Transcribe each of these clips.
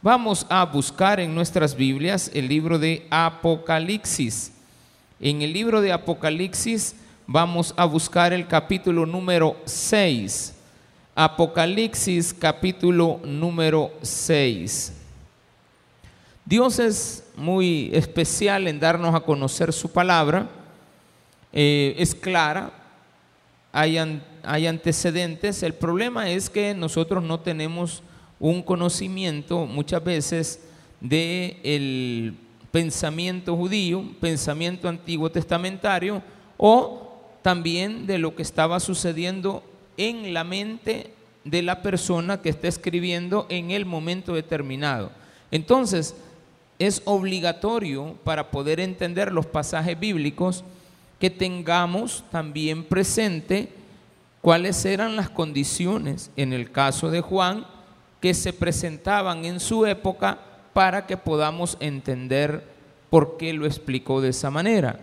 Vamos a buscar en nuestras Biblias el libro de Apocalipsis. En el libro de Apocalipsis vamos a buscar el capítulo número 6. Apocalipsis capítulo número 6. Dios es muy especial en darnos a conocer su palabra. Eh, es clara, hay, hay antecedentes. El problema es que nosotros no tenemos un conocimiento muchas veces de el pensamiento judío, pensamiento antiguo testamentario o también de lo que estaba sucediendo en la mente de la persona que está escribiendo en el momento determinado. Entonces, es obligatorio para poder entender los pasajes bíblicos que tengamos también presente cuáles eran las condiciones en el caso de Juan que se presentaban en su época para que podamos entender por qué lo explicó de esa manera.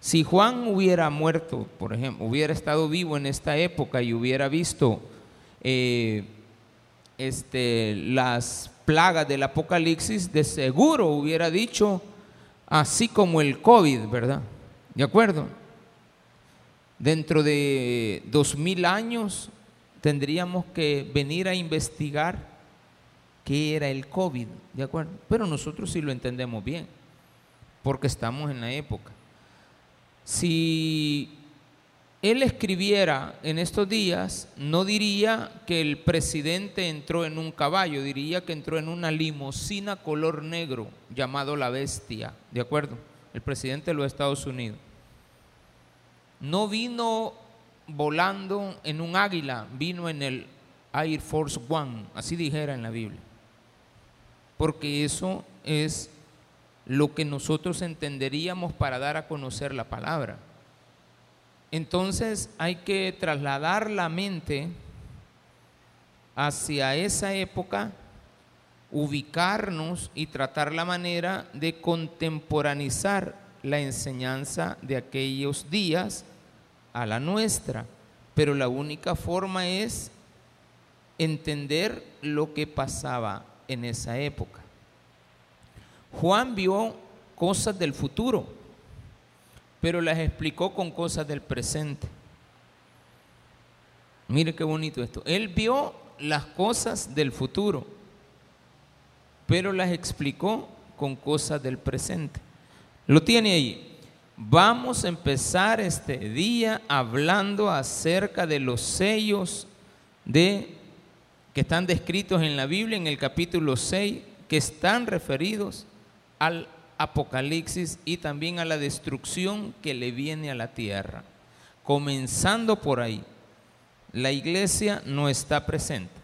Si Juan hubiera muerto, por ejemplo, hubiera estado vivo en esta época y hubiera visto eh, este, las plagas del Apocalipsis, de seguro hubiera dicho, así como el COVID, ¿verdad? ¿De acuerdo? Dentro de dos mil años tendríamos que venir a investigar qué era el COVID, ¿de acuerdo? Pero nosotros sí lo entendemos bien, porque estamos en la época. Si él escribiera en estos días, no diría que el presidente entró en un caballo, diría que entró en una limusina color negro llamado la bestia, ¿de acuerdo? El presidente de los Estados Unidos. No vino volando en un águila, vino en el Air Force One, así dijera en la Biblia. Porque eso es lo que nosotros entenderíamos para dar a conocer la palabra. Entonces hay que trasladar la mente hacia esa época, ubicarnos y tratar la manera de contemporanizar la enseñanza de aquellos días a la nuestra. Pero la única forma es entender lo que pasaba en esa época. Juan vio cosas del futuro, pero las explicó con cosas del presente. Mire qué bonito esto. Él vio las cosas del futuro, pero las explicó con cosas del presente. Lo tiene ahí. Vamos a empezar este día hablando acerca de los sellos de que están descritos en la Biblia en el capítulo 6 que están referidos al Apocalipsis y también a la destrucción que le viene a la tierra. Comenzando por ahí, la iglesia no está presente.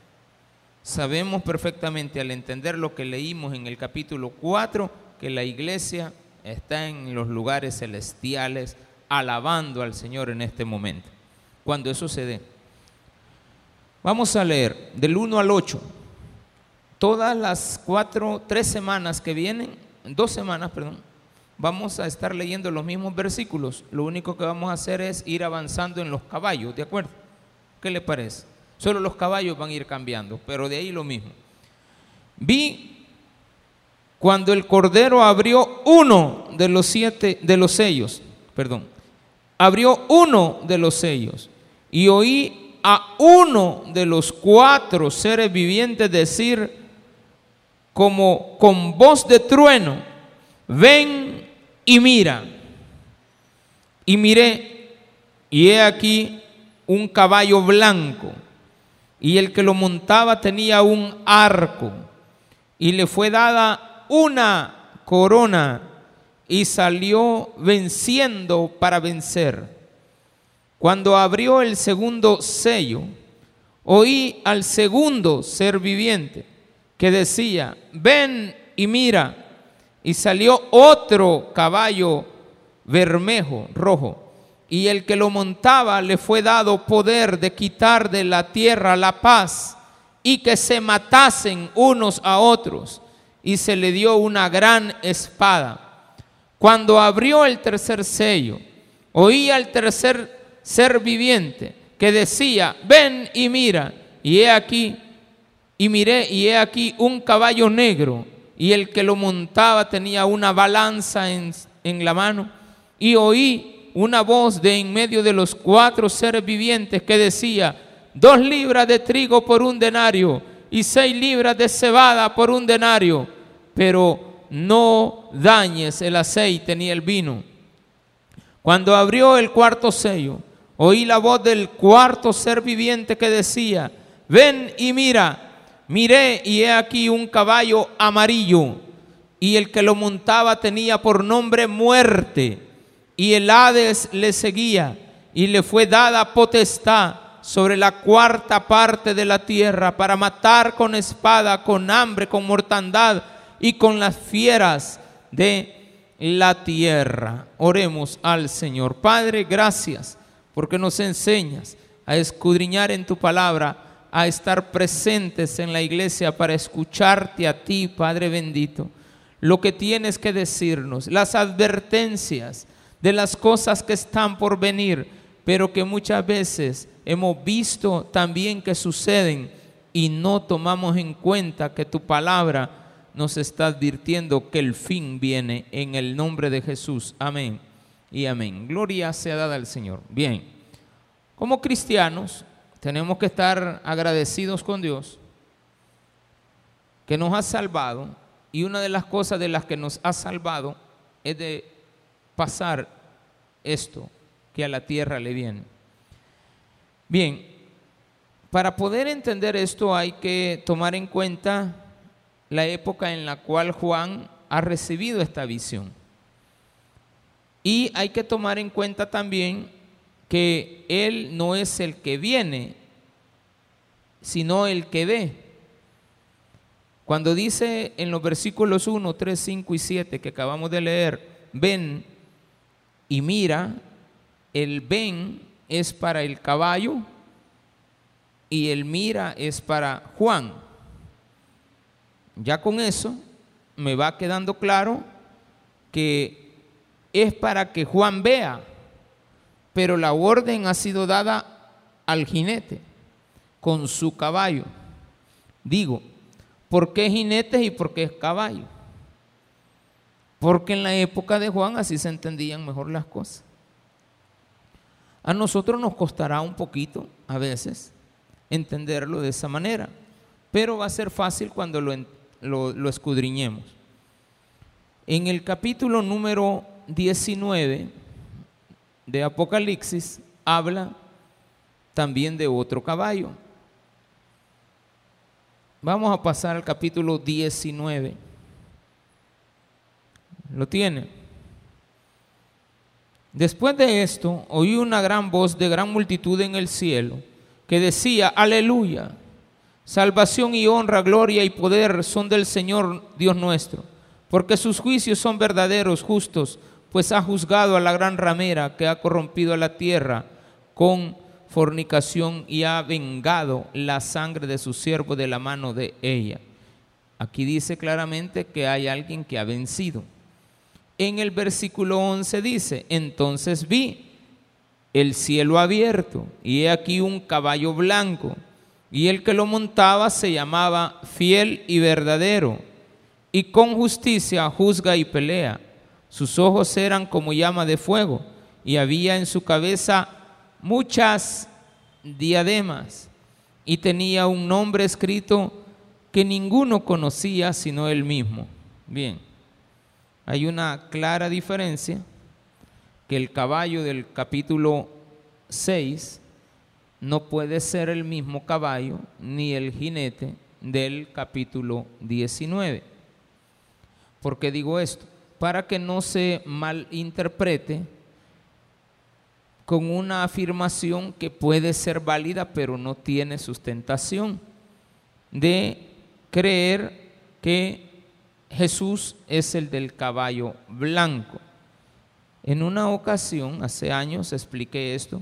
Sabemos perfectamente al entender lo que leímos en el capítulo 4 que la iglesia está en los lugares celestiales alabando al Señor en este momento. Cuando eso se dé. Vamos a leer del 1 al 8. Todas las cuatro, tres semanas que vienen, dos semanas, perdón, vamos a estar leyendo los mismos versículos. Lo único que vamos a hacer es ir avanzando en los caballos, ¿de acuerdo? ¿Qué le parece? Solo los caballos van a ir cambiando, pero de ahí lo mismo. Vi cuando el cordero abrió uno de los siete de los sellos, perdón, abrió uno de los sellos y oí a uno de los cuatro seres vivientes decir como con voz de trueno, ven y mira. Y miré, y he aquí un caballo blanco, y el que lo montaba tenía un arco, y le fue dada una corona, y salió venciendo para vencer. Cuando abrió el segundo sello, oí al segundo ser viviente que decía, ven y mira. Y salió otro caballo bermejo, rojo, y el que lo montaba le fue dado poder de quitar de la tierra la paz y que se matasen unos a otros, y se le dio una gran espada. Cuando abrió el tercer sello, oí al tercer ser viviente que decía, ven y mira, y he aquí Y miré, y he aquí un caballo negro, y el que lo montaba tenía una balanza en, en la mano, y oí una voz de en medio de los cuatro seres vivientes que decía, dos libras de trigo por un denario, y seis libras de cebada por un denario, pero no dañes el aceite ni el vino. Cuando abrió el cuarto sello, oí la voz del cuarto ser viviente que decía, ven y mira, miré y he aquí un caballo amarillo, y el que lo montaba tenía por nombre muerte, y el Hades le seguía, y le fue dada potestad sobre la cuarta parte de la tierra para matar con espada, con hambre, con mortandad y con las fieras de la tierra. Oremos al Señor. Padre, gracias porque nos enseñas a escudriñar en tu palabra, a estar presentes en la iglesia para escucharte a ti, Padre bendito. Lo que tienes que decirnos, las advertencias de las cosas que están por venir, pero que muchas veces hemos visto también que suceden y no tomamos en cuenta que tu palabra nos está advirtiendo que el fin viene en el nombre de Jesús. Amén y amén. Gloria sea dada al Señor. Bien, como cristianos tenemos que estar agradecidos con Dios que nos ha salvado y una de las cosas de las que nos ha salvado es de pasar esto que a la tierra le viene. Bien, para poder entender esto hay que tomar en cuenta la época en la cual Juan ha recibido esta visión. Y hay que tomar en cuenta también que Él no es el que viene, sino el que ve. Cuando dice en los versículos 1, 3, 5 y 7 que acabamos de leer, ven y mira, el ven es para el caballo y el mira es para Juan. Ya con eso me va quedando claro que es para que Juan vea, pero la orden ha sido dada al jinete con su caballo. Digo, ¿por qué jinetes y por qué caballo? Porque en la época de Juan así se entendían mejor las cosas. A nosotros nos costará un poquito a veces entenderlo de esa manera, pero va a ser fácil cuando lo, lo, escudriñemos. En el capítulo número 19 de Apocalipsis habla también de otro caballo. Vamos a pasar al capítulo 19. ¿Lo tiene? Después de esto, oí una gran voz de gran multitud en el cielo que decía, aleluya Salvación y honra, gloria y poder son del Señor Dios nuestro, porque sus juicios son verdaderos, justos, pues ha juzgado a la gran ramera que ha corrompido a la tierra con fornicación y ha vengado la sangre de su siervo de la mano de ella. Aquí dice claramente que hay alguien que ha vencido. En el versículo 11 dice, entonces vi el cielo abierto y he aquí un caballo blanco y el que lo montaba se llamaba fiel y verdadero, y con justicia juzga y pelea. Sus ojos eran como llama de fuego, y había en su cabeza muchas diademas, y tenía un nombre escrito que ninguno conocía sino él mismo. Bien, hay una clara diferencia que el caballo del capítulo 6 no puede ser el mismo caballo ni el jinete del capítulo 19. ¿Por qué digo esto? Para que no se malinterprete con una afirmación que puede ser válida pero no tiene sustentación de creer que Jesús es el del caballo blanco. En una ocasión, hace años, expliqué esto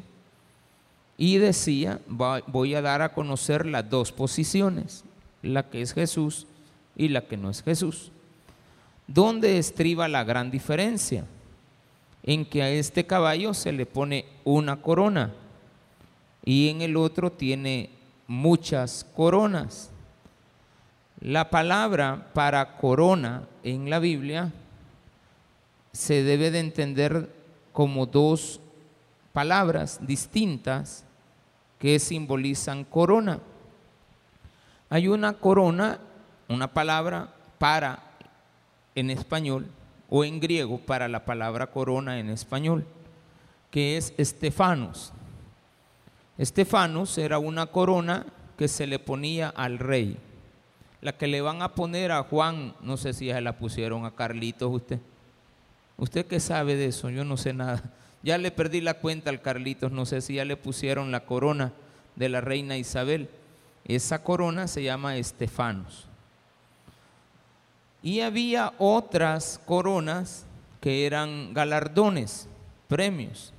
y decía, voy a dar a conocer las dos posiciones, la que es Jesús y la que no es Jesús. ¿Dónde estriba la gran diferencia? En que a este caballo se le pone una corona y en el otro tiene muchas coronas. La palabra para corona en la Biblia se debe de entender como dos palabras distintas que simbolizan corona. Hay una corona, una palabra para en español o en griego para la palabra corona en español, que es Estefanos. Estefanos era una corona que se le ponía al rey. La que le van a poner a Juan, no sé si ya la pusieron a Carlitos usted. ¿Usted qué sabe de eso? Yo no sé nada. Ya le perdí la cuenta al Carlitos, no sé si ya le pusieron la corona de la reina Isabel. Esa corona se llama Estefanos. Y había otras coronas que eran galardones, premios,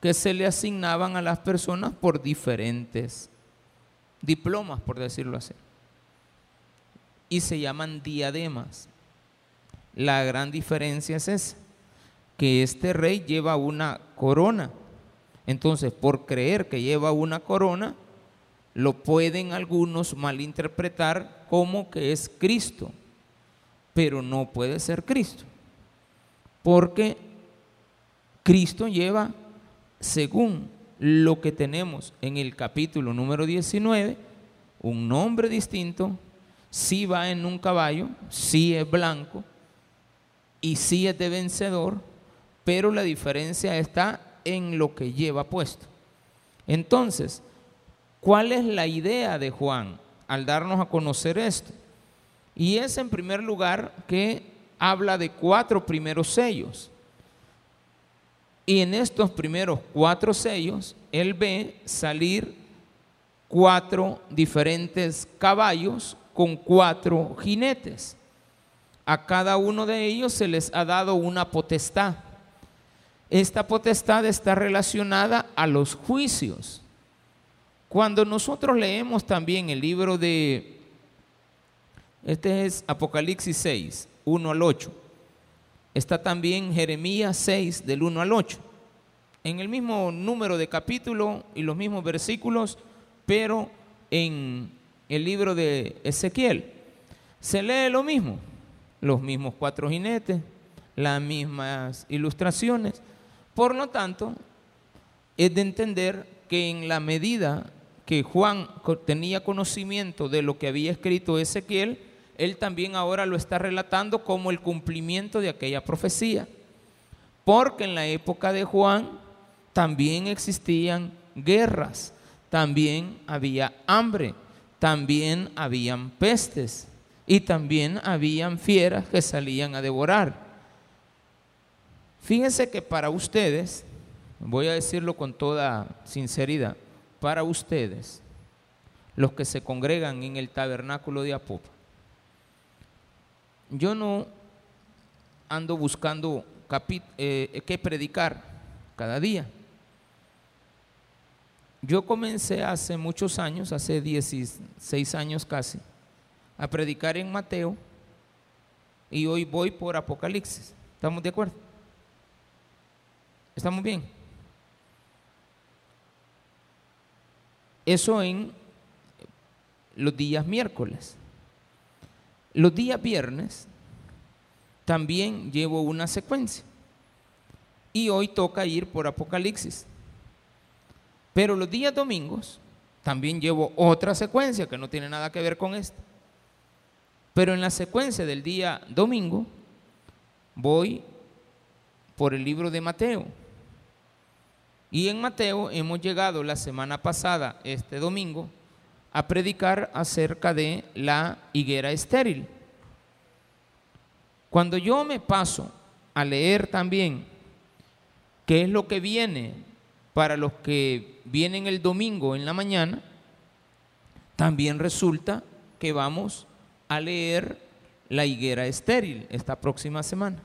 que se le asignaban a las personas por diferentes diplomas, por decirlo así. Y se llaman diademas. La gran diferencia es esa, que este rey lleva una corona. Entonces, por creer que lleva una corona, lo pueden algunos malinterpretar como que es Cristo, pero no puede ser Cristo, porque Cristo lleva, según lo que tenemos en el capítulo número 19, un nombre distinto, si va en un caballo, si es blanco y si es de vencedor, pero la diferencia está en lo que lleva puesto. Entonces, ¿cuál es la idea de Juan al darnos a conocer esto? Y es en primer lugar que habla de cuatro primeros sellos. Y en estos primeros cuatro sellos, él ve salir cuatro diferentes caballos con cuatro jinetes. A cada uno de ellos se les ha dado una potestad. Esta potestad está relacionada a los juicios. Cuando nosotros leemos también el libro de, este es Apocalipsis 6, 1 al 8 Está también Jeremías 6 del 1 al 8. En el mismo número de capítulo y los mismos versículos, pero en el libro de Ezequiel se lee lo mismo, los mismos cuatro jinetes, las mismas ilustraciones. Por lo tanto, es de entender que en la medida que Juan tenía conocimiento de lo que había escrito Ezequiel, él también ahora lo está relatando como el cumplimiento de aquella profecía. Porque en la época de Juan también existían guerras, también había hambre, también habían pestes y también habían fieras que salían a devorar. Fíjense que para ustedes, voy a decirlo con toda sinceridad, para ustedes, los que se congregan en el tabernáculo de Apopa, yo no ando buscando eh, qué predicar cada día. Yo comencé hace muchos años, hace 16 años casi, a predicar en Mateo y hoy voy por Apocalipsis. ¿Estamos de acuerdo? ¿Estamos bien? Eso en los días miércoles. Los días viernes también llevo una secuencia. Y hoy toca ir por Apocalipsis. Pero los días domingos también llevo otra secuencia que no tiene nada que ver con esta. Pero en la secuencia del día domingo voy por el libro de Mateo. Y en Mateo hemos llegado la semana pasada, este domingo, a predicar acerca de la higuera estéril. Cuando yo me paso a leer también qué es lo que viene para los que vienen el domingo en la mañana, también resulta que vamos a leer la higuera estéril esta próxima semana.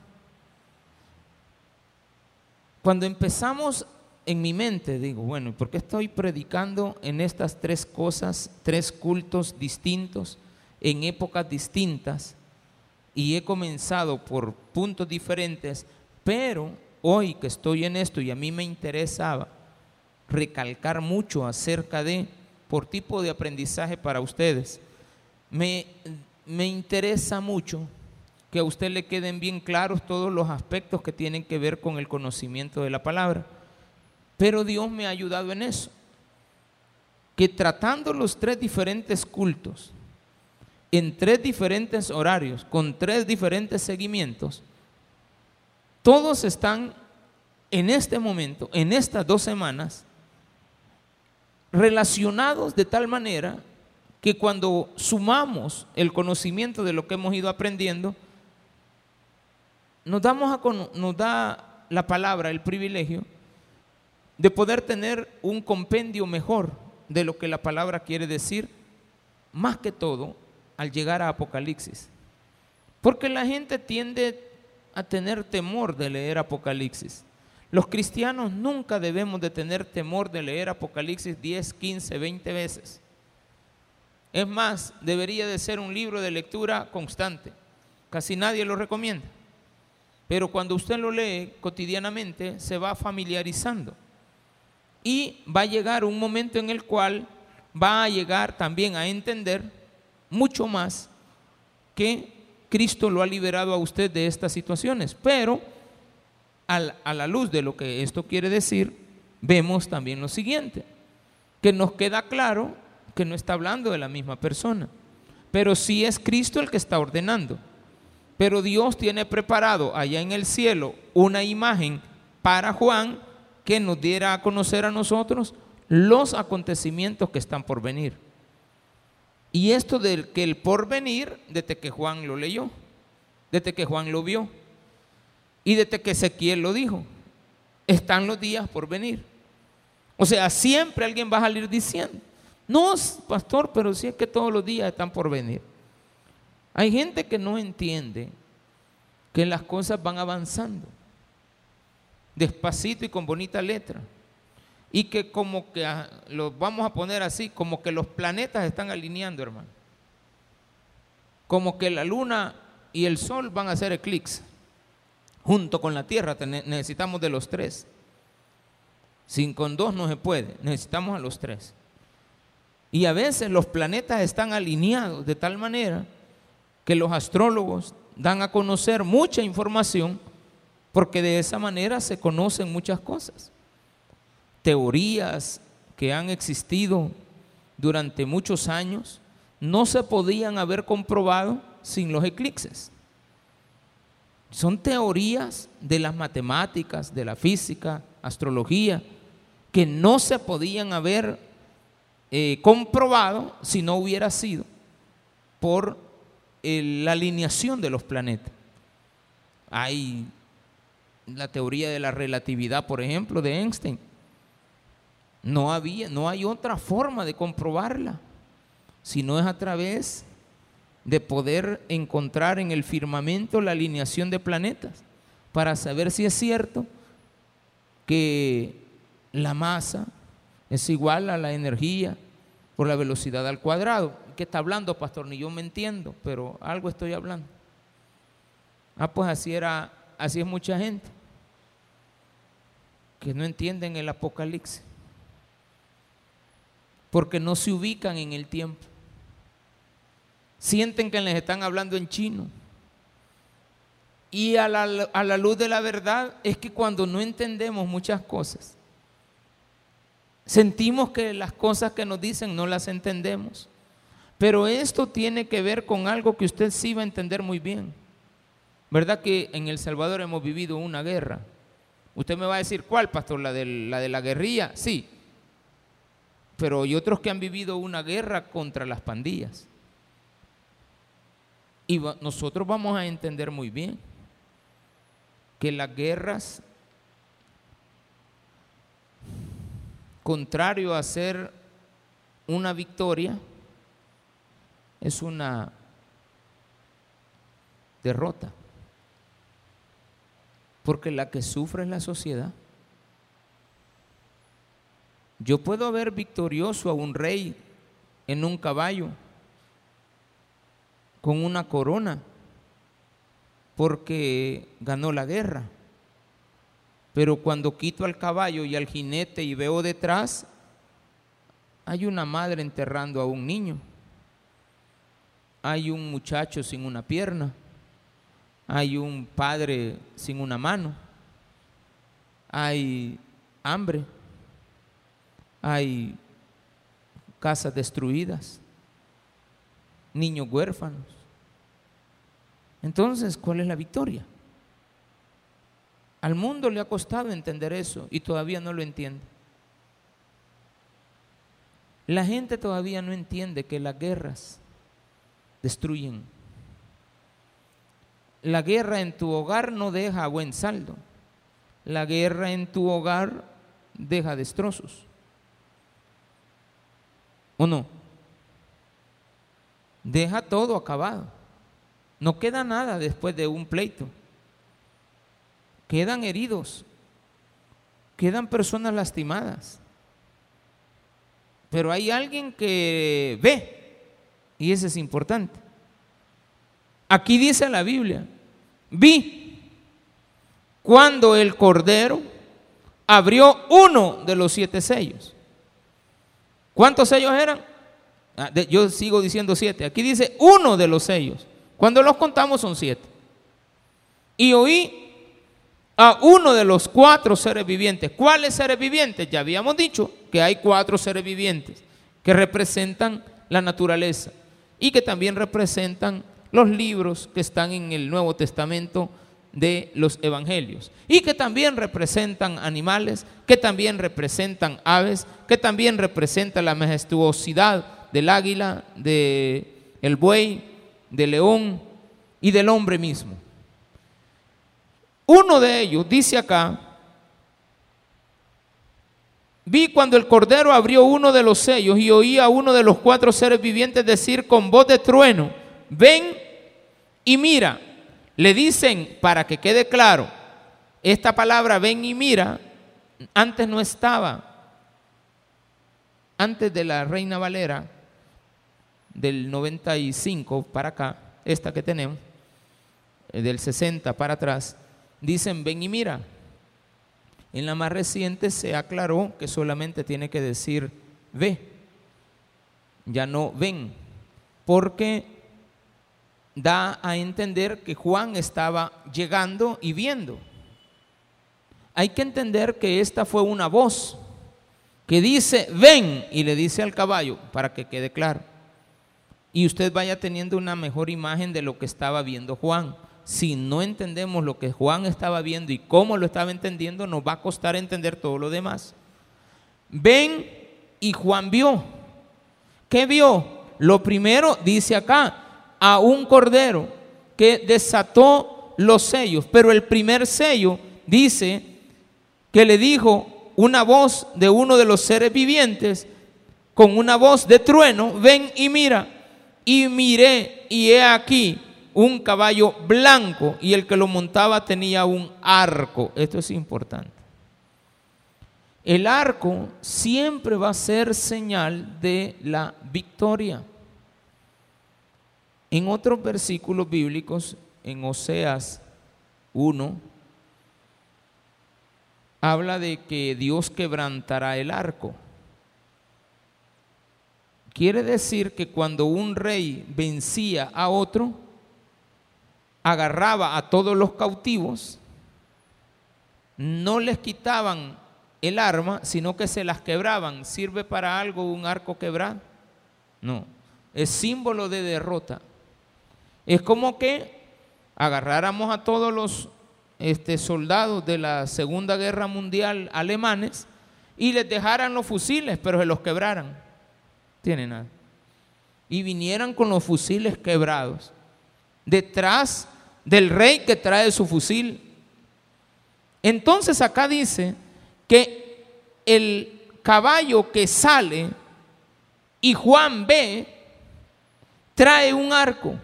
Cuando empezamos en mi mente digo, bueno, ¿por qué estoy predicando en estas tres cosas, tres cultos distintos, en épocas distintas? Y he comenzado por puntos diferentes, pero hoy que estoy en esto y a mí me interesaba recalcar mucho acerca de, por tipo de aprendizaje para ustedes, me me interesa mucho que a usted le queden bien claros todos los aspectos que tienen que ver con el conocimiento de la palabra. Pero Dios me ha ayudado en eso. Que tratando los tres diferentes cultos, en tres diferentes horarios, con tres diferentes seguimientos, todos están en este momento, en estas dos semanas, relacionados de tal manera que cuando sumamos el conocimiento de lo que hemos ido aprendiendo, nos, da la palabra, el privilegio, de poder tener un compendio mejor de lo que la palabra quiere decir, más que todo al llegar a Apocalipsis. Porque la gente tiende a tener temor de leer Apocalipsis. Los cristianos nunca debemos de tener temor de leer Apocalipsis 10, 15, 20 veces. Es más, debería de ser un libro de lectura constante. Casi nadie lo recomienda. Pero cuando usted lo lee cotidianamente, se va familiarizando. Y va a llegar un momento en el cual va a llegar también a entender mucho más que Cristo lo ha liberado a usted de estas situaciones. Pero a la luz de lo que esto quiere decir, vemos también lo siguiente, que nos queda claro que no está hablando de la misma persona, pero sí es Cristo el que está ordenando. Pero Dios tiene preparado allá en el cielo una imagen para Juan que nos diera a conocer a nosotros los acontecimientos que están por venir. Y esto del que el porvenir, desde que Juan lo leyó, desde que Juan lo vio, y desde que Ezequiel lo dijo, están los días por venir. O sea, siempre alguien va a salir diciendo, no, pastor, pero sí es que todos los días están por venir. Hay gente que no entiende que las cosas van avanzando, despacito y con bonita letra. Y que como que ah, lo vamos a poner así, como que los planetas están alineando, hermano. Como que la luna y el sol van a hacer eclipse. Junto con la tierra necesitamos de los tres. Sin con dos no se puede, necesitamos a los tres. Y a veces los planetas están alineados de tal manera que los astrólogos dan a conocer mucha información porque de esa manera se conocen muchas cosas. Teorías que han existido durante muchos años no se podían haber comprobado sin los eclipses. Son teorías de las matemáticas, de la física, astrología, que no se podían haber eh, comprobado si no hubiera sido por la alineación de los planetas. Hay la teoría de la relatividad, por ejemplo, de Einstein. No había, no hay otra forma de comprobarla, si no es a través de poder encontrar en el firmamento la alineación de planetas para saber si es cierto que la masa es igual a la energía por la velocidad al cuadrado. ¿Qué está hablando, pastor? Ni yo me entiendo, pero algo estoy hablando. Ah, pues así era, así es mucha gente que no entienden el Apocalipsis, porque no se ubican en el tiempo. Sienten que les están hablando en chino. Y a la, a la luz de la verdad es que cuando no entendemos muchas cosas, Sentimos que las cosas que nos dicen no las entendemos. Pero esto tiene que ver con algo que usted sí va a entender muy bien. ¿Verdad que en El Salvador hemos vivido una guerra? Usted me va a decir, ¿cuál, pastor? ¿La de la, guerrilla? Sí. Pero hay otros que han vivido una guerra contra las pandillas. Y nosotros vamos a entender muy bien que las guerras contrario a ser una victoria, es una derrota. Porque la que sufre es la sociedad. Yo puedo ver victorioso a un rey en un caballo con una corona porque ganó la guerra. Pero cuando quito al caballo y al jinete y veo detrás, hay una madre enterrando a un niño. hay un muchacho sin una pierna, hay un padre sin una mano, hay hambre, hay casas destruidas, niños huérfanos. Entonces, ¿cuál es la victoria? Al mundo le ha costado entender eso y todavía no lo entiende. La gente todavía no entiende que las guerras destruyen. La guerra en tu hogar no deja buen saldo. La guerra en tu hogar deja destrozos. ¿O no? Deja todo acabado. No queda nada después de un pleito. Quedan heridos. Quedan personas lastimadas. Pero hay alguien que ve. Y ese es importante. Aquí dice la Biblia. Vi cuando el Cordero abrió uno de los siete sellos. ¿Cuántos sellos eran? Ah, yo sigo diciendo siete. Aquí dice uno de los sellos. Cuando los contamos son siete. Y oí a uno de los cuatro seres vivientes. ¿Cuáles seres vivientes? Ya habíamos dicho que hay cuatro seres vivientes que representan la naturaleza y que también representan los libros que están en el Nuevo Testamento de los evangelios y que también representan animales, que también representan aves, que también representan la majestuosidad del águila, del el buey, del león y del hombre mismo. Uno de ellos dice acá, vi cuando el cordero abrió uno de los sellos y oí a uno de los cuatro seres vivientes decir con voz de trueno, ven y mira. Le dicen, para que quede claro, esta palabra ven y mira, antes no estaba. Antes de la Reina Valera, del 95 para acá, esta que tenemos, eh, del 60 para atrás, dicen ven y mira. En la más reciente se aclaró que solamente tiene que decir ve, ya no ven, porque da a entender que Juan estaba llegando y viendo. Hay que entender que esta fue una voz que dice ven y le dice al caballo para que quede claro y usted vaya teniendo una mejor imagen de lo que estaba viendo Juan. Si no entendemos lo que Juan estaba viendo y cómo lo estaba entendiendo, nos va a costar entender todo lo demás. Ven y Juan vio. ¿Qué vio? Lo primero dice acá, a un cordero que desató los sellos, pero el primer sello dice que le dijo una voz de uno de los seres vivientes con una voz de trueno, ven y mira y miré y he aquí un caballo blanco y el que lo montaba tenía un arco. Esto es importante. El arco siempre va a ser señal de la victoria. En otros versículos bíblicos, en Oseas 1, habla de que Dios quebrantará el arco. Quiere decir que cuando un rey vencía a otro, agarraba a todos los cautivos, no les quitaban el arma, sino que se las quebraban. ¿Sirve para algo un arco quebrado? No, es símbolo de derrota. Es como que agarráramos a todos los este, soldados de la Segunda Guerra Mundial alemanes y les dejaran los fusiles, pero se los quebraran tiene nada. Y vinieran con los fusiles quebrados, detrás del rey que trae su fusil. Entonces acá dice que el caballo que sale y Juan ve, trae un arco.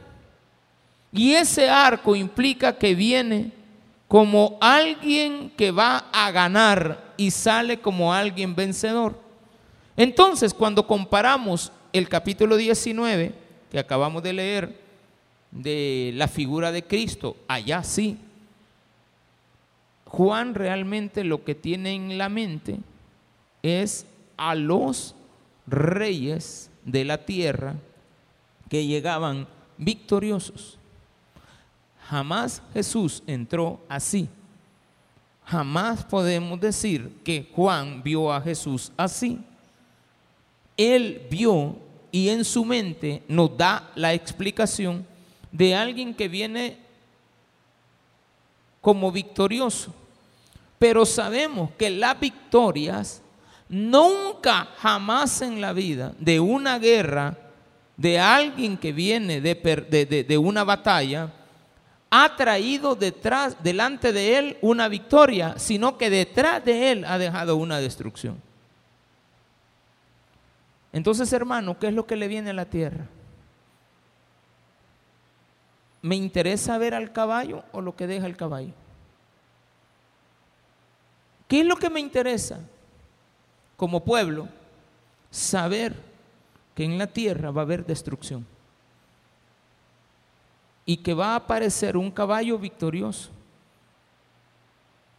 Y ese arco implica que viene como alguien que va a ganar y sale como alguien vencedor. Entonces, cuando comparamos el capítulo 19 que acabamos de leer de la figura de Cristo, allá sí, Juan realmente lo que tiene en la mente es a los reyes de la tierra que llegaban victoriosos. Jamás Jesús entró así. Jamás podemos decir que Juan vio a Jesús así. Él vio y en su mente nos da la explicación de alguien que viene como victorioso. Pero sabemos que las victorias nunca, jamás en la vida de una guerra, de alguien que viene de, una batalla, ha traído detrás, delante de él una victoria, sino que detrás de él ha dejado una destrucción. Entonces, hermano, ¿qué es lo que le viene a la tierra? ¿Me interesa ver al caballo o lo que deja el caballo? ¿Qué es lo que me interesa como pueblo? Saber que en la tierra va a haber destrucción y que va a aparecer un caballo victorioso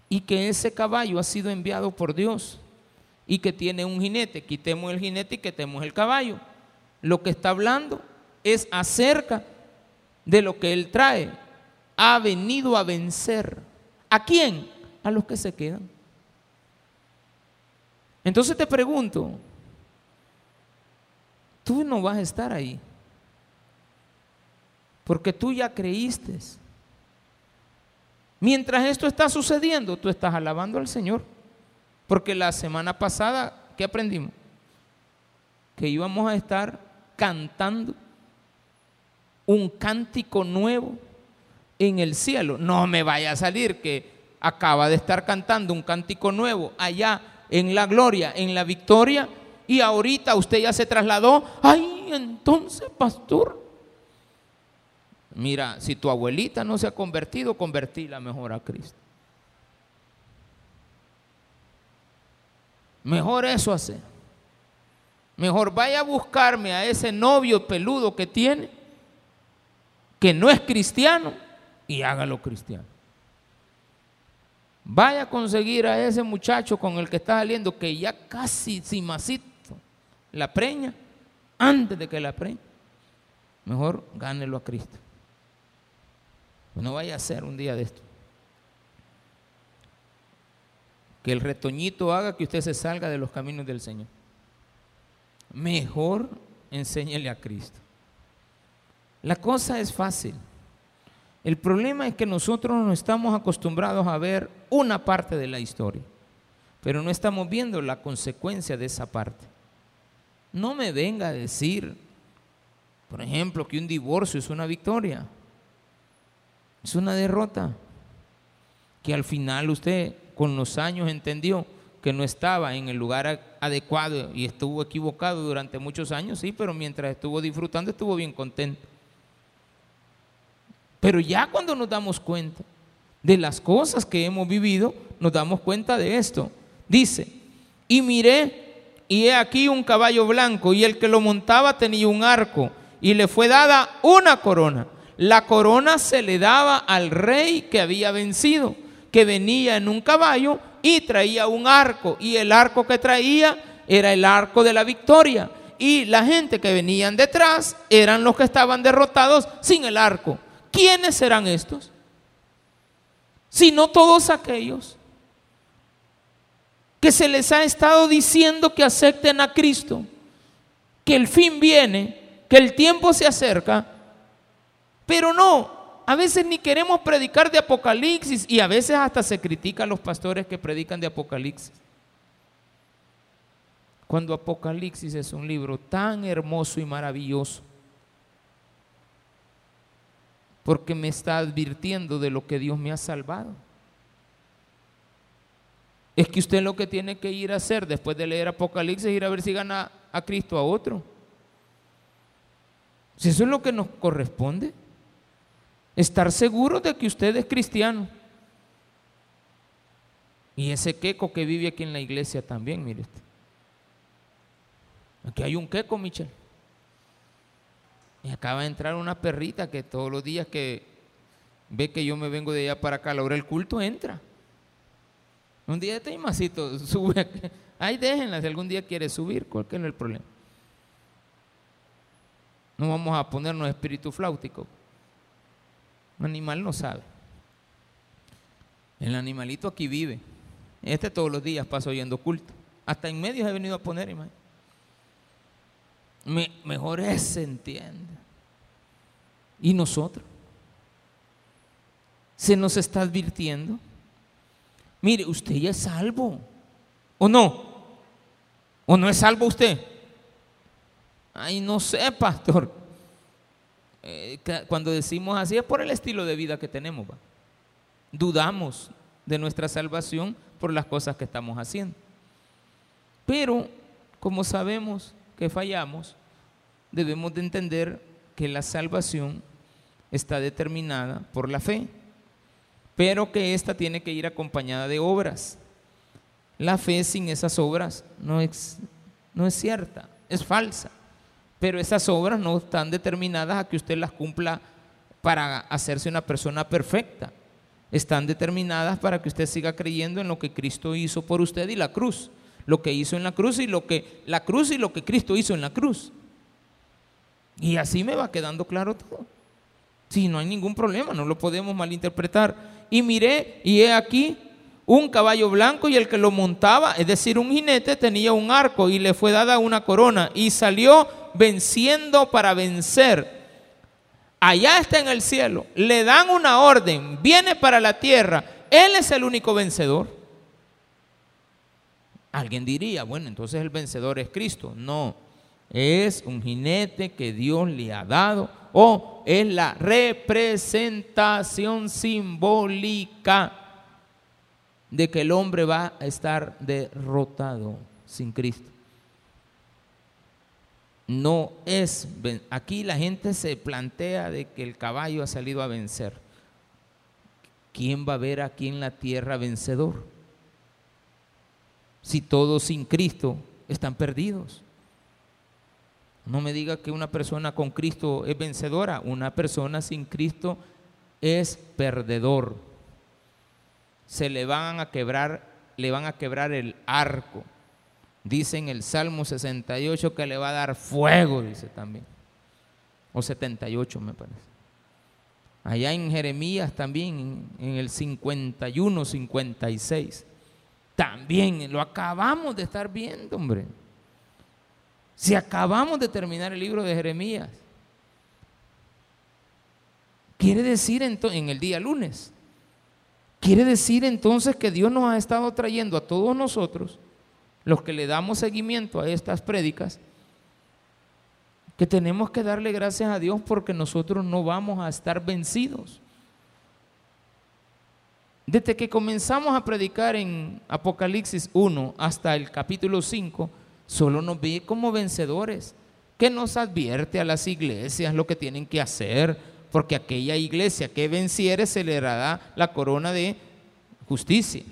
y que ese caballo ha sido enviado por Dios y que tiene un jinete. Quitemos el jinete y quitemos el caballo. Lo que está hablando es acerca de lo que Él trae. Ha venido a vencer. ¿A quién? A los que se quedan. Entonces te pregunto, tú no vas a estar ahí, porque tú ya creíste. Mientras esto está sucediendo, tú estás alabando al Señor, porque la semana pasada, ¿qué aprendimos? Que íbamos a estar cantando un cántico nuevo en el cielo. No me vaya a salir que acaba de estar cantando un cántico nuevo allá en la gloria, en la victoria, y ahorita usted ya se trasladó, ay, entonces, pastor, mira, si tu abuelita no se ha convertido, convertíla mejor a Cristo. Mejor eso hacer. Mejor vaya a buscarme a ese novio peludo que tiene, que no es cristiano, y hágalo cristiano. Vaya a conseguir a ese muchacho con el que está saliendo que ya casi masito la preña, antes de que la preña. Mejor gánelo a Cristo. No vaya a ser un día de esto. Que el retoñito haga que usted se salga de los caminos del Señor. Mejor enséñele a Cristo. La cosa es fácil. El problema es que nosotros no estamos acostumbrados a ver una parte de la historia, pero no estamos viendo la consecuencia de esa parte. No me venga a decir, por ejemplo, que un divorcio es una victoria, es una derrota, que al final usted con los años entendió que no estaba en el lugar adecuado y estuvo equivocado durante muchos años, sí, pero mientras estuvo disfrutando estuvo bien contento. Pero ya cuando nos damos cuenta de las cosas que hemos vivido, nos damos cuenta de esto. Dice, y miré, y he aquí un caballo blanco, y el que lo montaba tenía un arco, y le fue dada una corona. La corona se le daba al rey que había vencido, que venía en un caballo y traía un arco, y el arco que traía era el arco de la victoria. Y la gente que venían detrás eran los que estaban derrotados sin el arco. ¿quiénes serán estos? Sino todos aquellos que se les ha estado diciendo que acepten a Cristo, que el fin viene, que el tiempo se acerca, pero no, a veces ni queremos predicar de Apocalipsis y a veces hasta se critica a los pastores que predican de Apocalipsis. Cuando Apocalipsis es un libro tan hermoso y maravilloso, porque me está advirtiendo de lo que Dios me ha salvado. Es que usted lo que tiene que ir a hacer después de leer Apocalipsis es ir a ver si gana a Cristo a otro. Si eso es lo que nos corresponde, estar seguro de que usted es cristiano. Y ese queco que vive aquí en la iglesia también, mire Aquí hay un queco, Michel. Y acaba de entrar una perrita que todos los días que ve que yo me vengo de allá para acá a la hora del culto, entra. Un día este masito sube. Ahí déjenla si algún día quiere subir, cuál es el problema. No vamos a ponernos espíritu flautico. Un animal no sabe. El animalito aquí vive. Este todos los días pasa oyendo culto. Hasta en medio he venido a poner, imagínate. mejor es se entiende. ¿Y nosotros? Se nos está advirtiendo. Mire, usted ya es salvo. ¿O no? ¿O no es salvo usted? Ay, no sé, pastor. Eh, cuando decimos así es por el estilo de vida que tenemos. Dudamos de nuestra salvación por las cosas que estamos haciendo. Pero como sabemos que fallamos, debemos de entender que la salvación está determinada por la fe, pero que ésta tiene que ir acompañada de obras. La fe sin esas obras no es, no es cierta, es falsa, pero esas obras no están determinadas a que usted las cumpla para hacerse una persona perfecta. Están determinadas para que usted siga creyendo en lo que Cristo hizo por usted y la cruz, lo que hizo en la cruz y lo que la cruz y lo que Cristo hizo en la cruz. Y así me va quedando claro todo. Sí, no hay ningún problema, no lo podemos malinterpretar. Y miré, y he aquí un caballo blanco y el que lo montaba, es decir, un jinete, tenía un arco y le fue dada una corona y salió venciendo para vencer. Allá está en el cielo, le dan una orden, viene para la tierra, él es el único vencedor. Alguien diría, bueno, entonces el vencedor es Cristo. No, es un jinete que Dios le ha dado o es la representación simbólica de que el hombre va a estar derrotado sin Cristo. No es, aquí la gente se plantea de que el caballo ha salido a vencer. ¿Quién va a ver aquí en la tierra vencedor? Si todos sin Cristo están perdidos. No me diga que una persona con Cristo es vencedora, una persona sin Cristo es perdedor. Se le van a quebrar, le van a quebrar el arco. Dice en el Salmo 68 que le va a dar fuego, dice también. O 78 me parece. Allá en Jeremías también, en el 51, 56. También lo acabamos de estar viendo, hombre. Si acabamos de terminar el libro de Jeremías, quiere decir en el día lunes, quiere decir entonces que Dios nos ha estado trayendo a todos nosotros, los que le damos seguimiento a estas prédicas, que tenemos que darle gracias a Dios porque nosotros no vamos a estar vencidos. Desde que comenzamos a predicar en Apocalipsis 1 hasta el capítulo 5, solo nos ve como vencedores, que nos advierte a las iglesias lo que tienen que hacer, porque aquella iglesia que venciere se le dará la corona de justicia.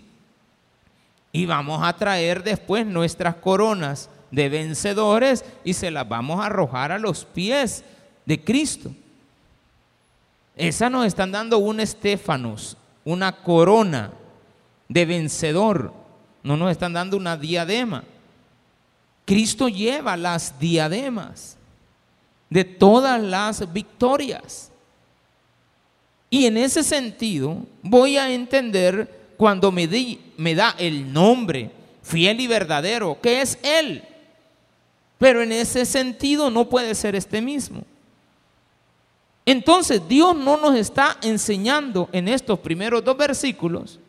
Y vamos a traer después nuestras coronas de vencedores y se las vamos a arrojar a los pies de Cristo. Esa nos están dando un estéfanos, una corona de vencedor. No nos están dando una diadema. Cristo lleva las diademas de todas las victorias. Y en ese sentido voy a entender cuando me, me da el nombre fiel y verdadero, que es Él. Pero en ese sentido no puede ser este mismo. Entonces Dios no nos está enseñando en estos primeros dos versículos,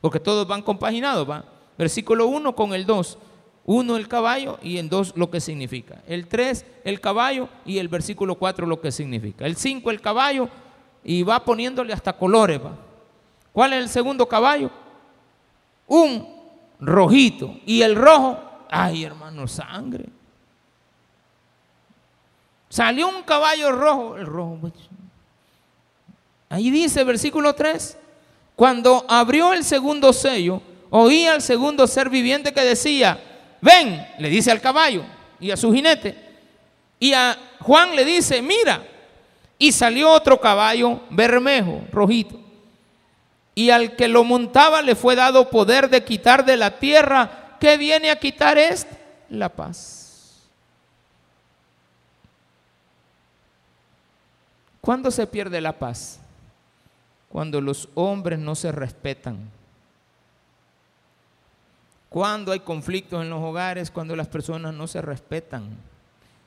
porque todos van compaginados, va. Versículo 1 con el 2 uno el caballo y en dos lo que significa. El tres el caballo y el versículo 4 lo que significa. El 5 el caballo y va poniéndole hasta colores. Va. ¿Cuál es el segundo caballo? Un rojito. Y el rojo, ay hermano, sangre. Salió un caballo rojo, el rojo. Pues. Ahí dice versículo 3, cuando abrió el segundo sello, oía al segundo ser viviente que decía, ven, le dice al caballo y a su jinete. Y a Juan le dice, mira. Y salió otro caballo bermejo, rojito. Y al que lo montaba le fue dado poder de quitar de la tierra. ¿Qué viene a quitar este? La paz. ¿Cuándo se pierde la paz? Cuando los hombres no se respetan. Cuando hay conflictos en los hogares, cuando las personas no se respetan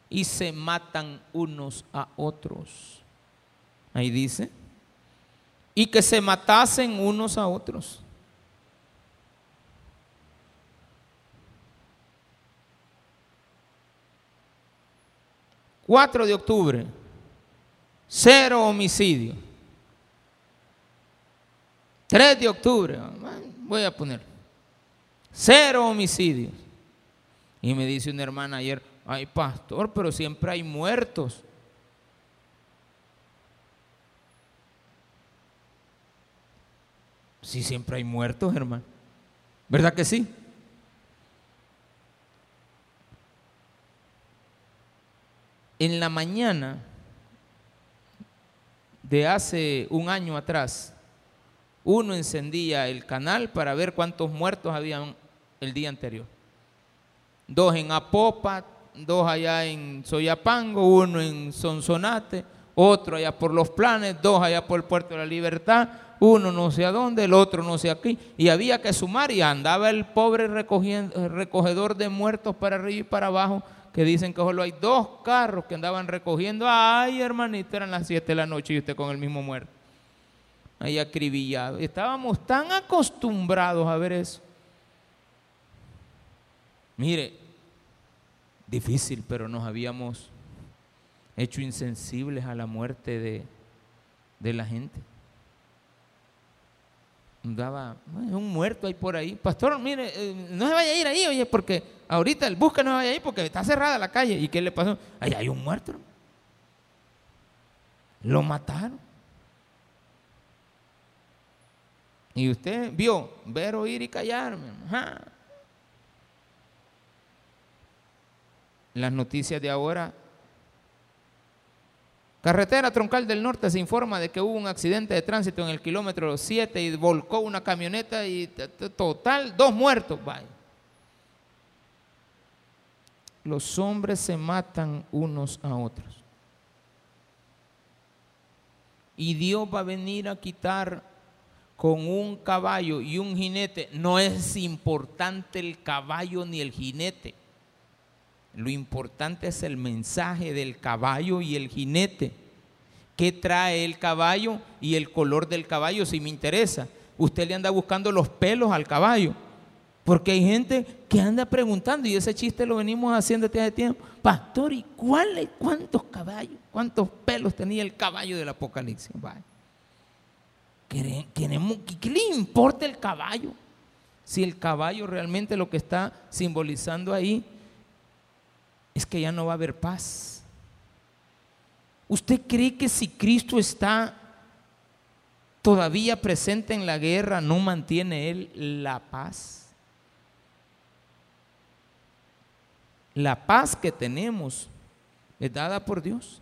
y se matan unos a otros. Ahí dice. Y que se matasen unos a otros. 4 de octubre, cero homicidio. 3 de octubre, voy a poner, cero homicidios. Y me dice una hermana ayer, ay pastor, pero siempre hay muertos. Sí, siempre hay muertos, hermano. ¿Verdad que sí? en la mañana de hace un año atrás, uno encendía el canal para ver cuántos muertos habían el día anterior. Dos en Apopa, dos allá en Soyapango, uno en Sonsonate, otro allá por los planes, dos allá por el Puerto de la Libertad, uno no sé a dónde, el otro no sé aquí. Y había que sumar y andaba el pobre recogedor de muertos para arriba y para abajo que dicen que solo hay dos carros que andaban recogiendo. Ay, hermanito, eran las 7 de la noche y usted con el mismo muerto. Ahí acribillado. Estábamos tan acostumbrados a ver eso. Mire, difícil, pero nos habíamos hecho insensibles a la muerte de, de la gente daba un muerto ahí por ahí. Pastor, mire, eh, no se vaya a ir ahí, oye, porque ahorita el busca no vaya a ir porque está cerrada la calle. ¿Y qué le pasó? Ahí hay un muerto. Lo mataron. Y usted vio ver, oír y callarme. Las noticias de ahora Carretera Troncal del Norte se informa de que hubo un accidente de tránsito en el kilómetro 7 y volcó una camioneta y total, dos muertos. Los hombres se matan unos a otros. Y Dios va a venir a quitar con un caballo y un jinete. No es importante el caballo ni el jinete. Lo importante es el mensaje del caballo y el jinete. ¿Qué trae el caballo y el color del caballo si me interesa? Usted le anda buscando los pelos al caballo. Porque hay gente que anda preguntando, y ese chiste lo venimos haciendo desde hace tiempo. Pastor, ¿y cuáles, cuántos caballos, cuántos pelos tenía el caballo del Apocalipsis? ¿Qué, ¿Qué le importa el caballo? Si el caballo realmente lo que está simbolizando ahí es que ya no va a haber paz. ¿Usted cree que si Cristo está todavía presente en la guerra, no mantiene Él la paz? La paz que tenemos es dada por Dios.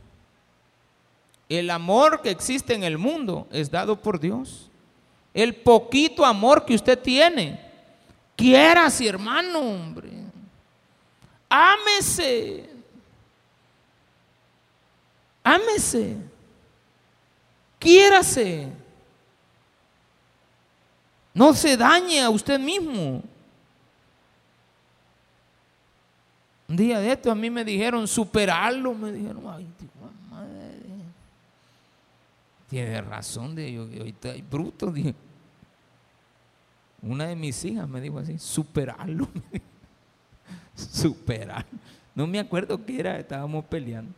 El amor que existe en el mundo es dado por Dios. El poquito amor que usted tiene, quiera, si hermano, hombre. Ámese. Ámese. Quiérase. No se dañe a usted mismo. Un día de esto a mí me dijeron superarlo. Me dijeron, ay, madre. Tiene razón, de yo, ahorita hay bruto. Dije. Una de mis hijas me dijo así, superarlo. superar. No me acuerdo qué era, estábamos peleando.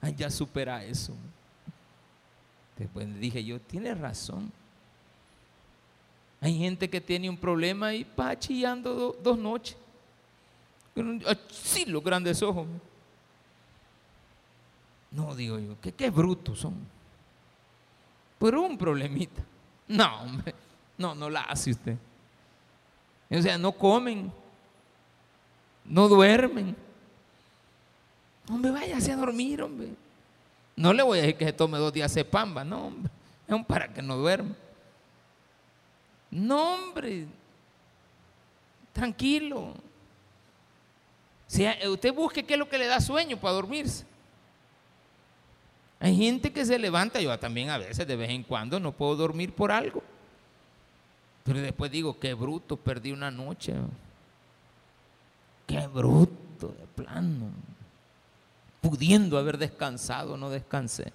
Ay, ya supera eso. Después dije yo, tiene razón. Hay gente que tiene un problema y va chillando dos noches. Sí, los grandes ojos. No, digo yo, que qué brutos son. Pero un problemita. No, hombre, no, no la hace usted. O sea, no comen, no duermen. Hombre, váyase a dormir, hombre. No le voy a decir que se tome dos días de pamba, no, hombre. Es para que no duerma. No, hombre. Tranquilo. Si usted busque qué es lo que le da sueño para dormirse. Hay gente que se levanta, yo también a veces de vez en cuando no puedo dormir por algo. Pero después digo, qué bruto, perdí una noche. Qué bruto, de plano. Pudiendo haber descansado, no descansé.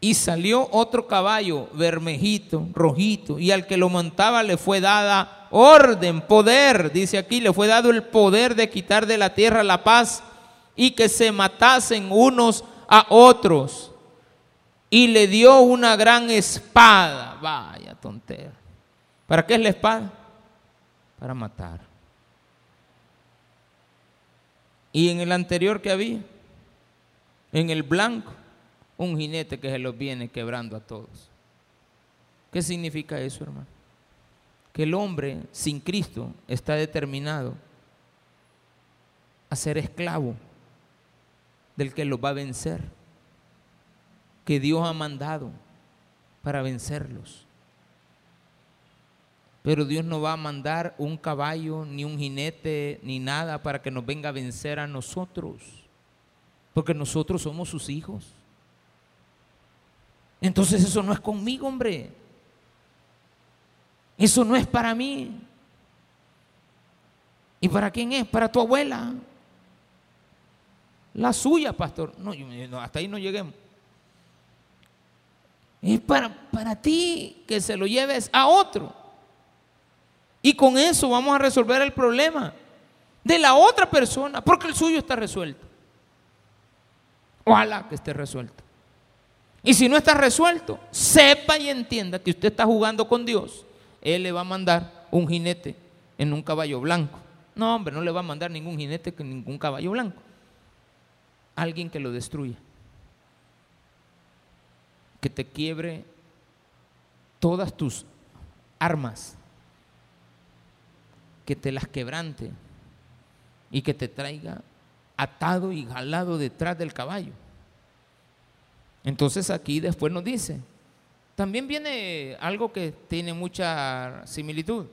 Y salió otro caballo, vermejito, rojito, y al que lo montaba le fue dada orden, poder, dice aquí, le fue dado el poder de quitar de la tierra la paz y que se matasen unos a otros. Y le dio una gran espada. Vaya tontera. ¿Para qué es la espada? Para matar. Y en el anterior que había, en el blanco, un jinete que se los viene quebrando a todos. ¿Qué significa eso, hermano? Que el hombre sin Cristo está determinado a ser esclavo del que los va a vencer, que Dios ha mandado para vencerlos. Pero Dios no va a mandar un caballo, ni un jinete, ni nada para que nos venga a vencer a nosotros, porque nosotros somos sus hijos. Entonces eso no es conmigo, hombre. Eso no es para mí. ¿Y para quién es? Para tu abuela. La suya, pastor. No, hasta ahí no lleguemos. Es para, para ti que se lo lleves a otro. Y con eso vamos a resolver el problema de la otra persona, porque el suyo está resuelto. Ojalá que esté resuelto. Y si no está resuelto, sepa y entienda que usted está jugando con Dios. Él le va a mandar un jinete en un caballo blanco. No, hombre, no le va a mandar ningún jinete con ningún caballo blanco. Alguien que lo destruya. Que te quiebre todas tus armas. Que te las quebrante. Y que te traiga atado y jalado detrás del caballo. Entonces aquí después nos dice, también viene algo que tiene mucha similitud.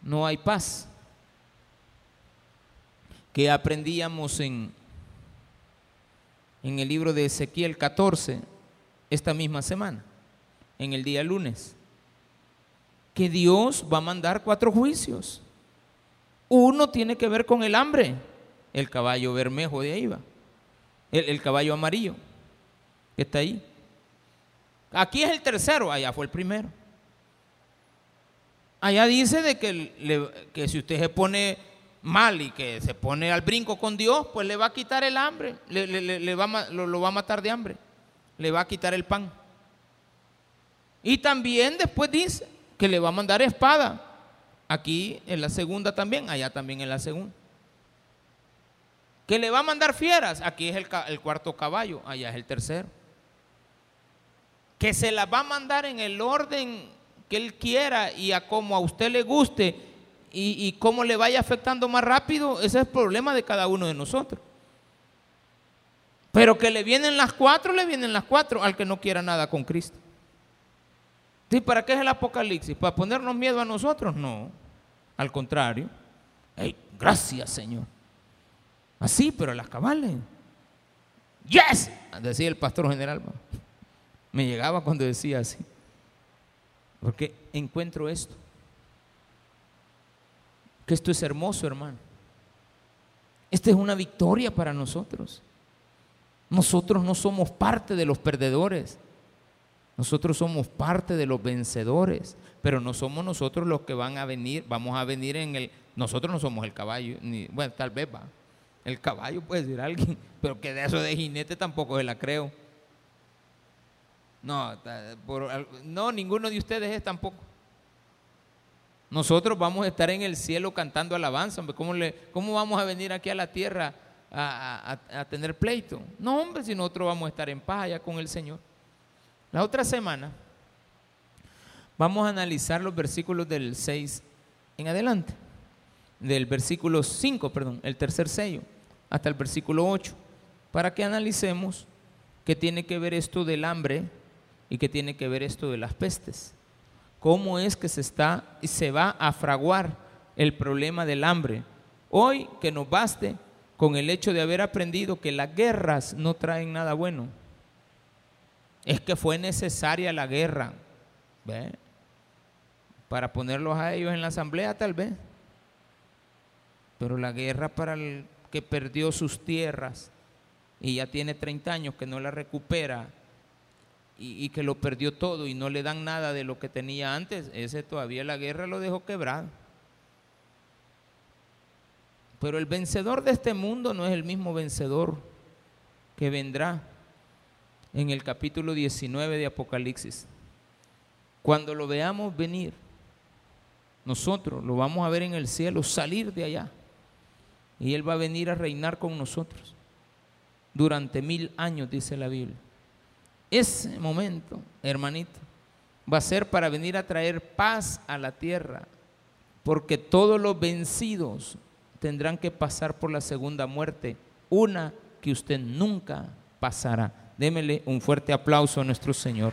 No hay paz. Que aprendíamos en, en el libro de Ezequiel 14 esta misma semana, en el día lunes. Que Dios va a mandar cuatro juicios. Uno tiene que ver con el hambre, el caballo bermejo de ahí va, el caballo amarillo que está ahí. Aquí es el tercero, allá fue el primero. Allá dice de que, que si usted se pone mal y que se pone al brinco con Dios, pues le va a quitar el hambre, le, va, lo, lo va a matar de hambre, le va a quitar el pan. Y también después dice que le va a mandar espada. Aquí en la segunda también, allá también en la segunda. Que le va a mandar fieras, aquí es el, cuarto caballo, allá es el tercero que se la va a mandar en el orden que él quiera y a como a usted le guste y, y cómo le vaya afectando más rápido, ese es el problema de cada uno de nosotros. Pero que le vienen las cuatro, le vienen las cuatro al que no quiera nada con Cristo. ¿Sí? ¿Para qué es el Apocalipsis? ¿Para ponernos miedo a nosotros? No. Al contrario. gracias, Señor. Así, pero las cabales. Yes, decía el pastor general. Me llegaba cuando decía así. Porque encuentro esto. Que esto es hermoso, hermano. Esta es una victoria para nosotros. Nosotros no somos parte de los perdedores. Nosotros somos parte de los vencedores, pero no somos nosotros los que van a venir, vamos a venir en el nosotros no somos el caballo, bueno, tal vez va. El caballo puede decir alguien, pero que de eso de jinete tampoco se la creo. No, no, ninguno de ustedes es tampoco. Nosotros vamos a estar en el cielo cantando alabanza. ¿Cómo, le, cómo vamos a venir aquí a la tierra a, tener pleito? No, hombre, si nosotros vamos a estar en paz allá con el Señor. La otra semana vamos a analizar los versículos del 6 en adelante. Del versículo 5, perdón, el tercer sello, hasta el versículo 8, para que analicemos qué tiene que ver esto del hambre ¿Y qué tiene que ver esto de las pestes? ¿Cómo es que se está y se va a fraguar el problema del hambre? Hoy que nos baste con el hecho de haber aprendido que las guerras no traen nada bueno. Es que fue necesaria la guerra. Para ponerlos a ellos en la asamblea tal vez. Pero la guerra para el que perdió sus tierras y ya tiene 30 años que no la recupera y, y, que lo perdió todo y no le dan nada de lo que tenía antes, ese todavía la guerra lo dejó quebrado. Pero el vencedor de este mundo no es el mismo vencedor que vendrá en el capítulo 19 de Apocalipsis. Cuando lo veamos venir, nosotros lo vamos a ver en el cielo, salir de allá. Y Él va a venir a reinar con nosotros durante mil años, dice la Biblia. Ese momento, hermanito, va a ser para venir a traer paz a la tierra, porque todos los vencidos tendrán que pasar por la segunda muerte, una que usted nunca pasará. Démele un fuerte aplauso a nuestro Señor.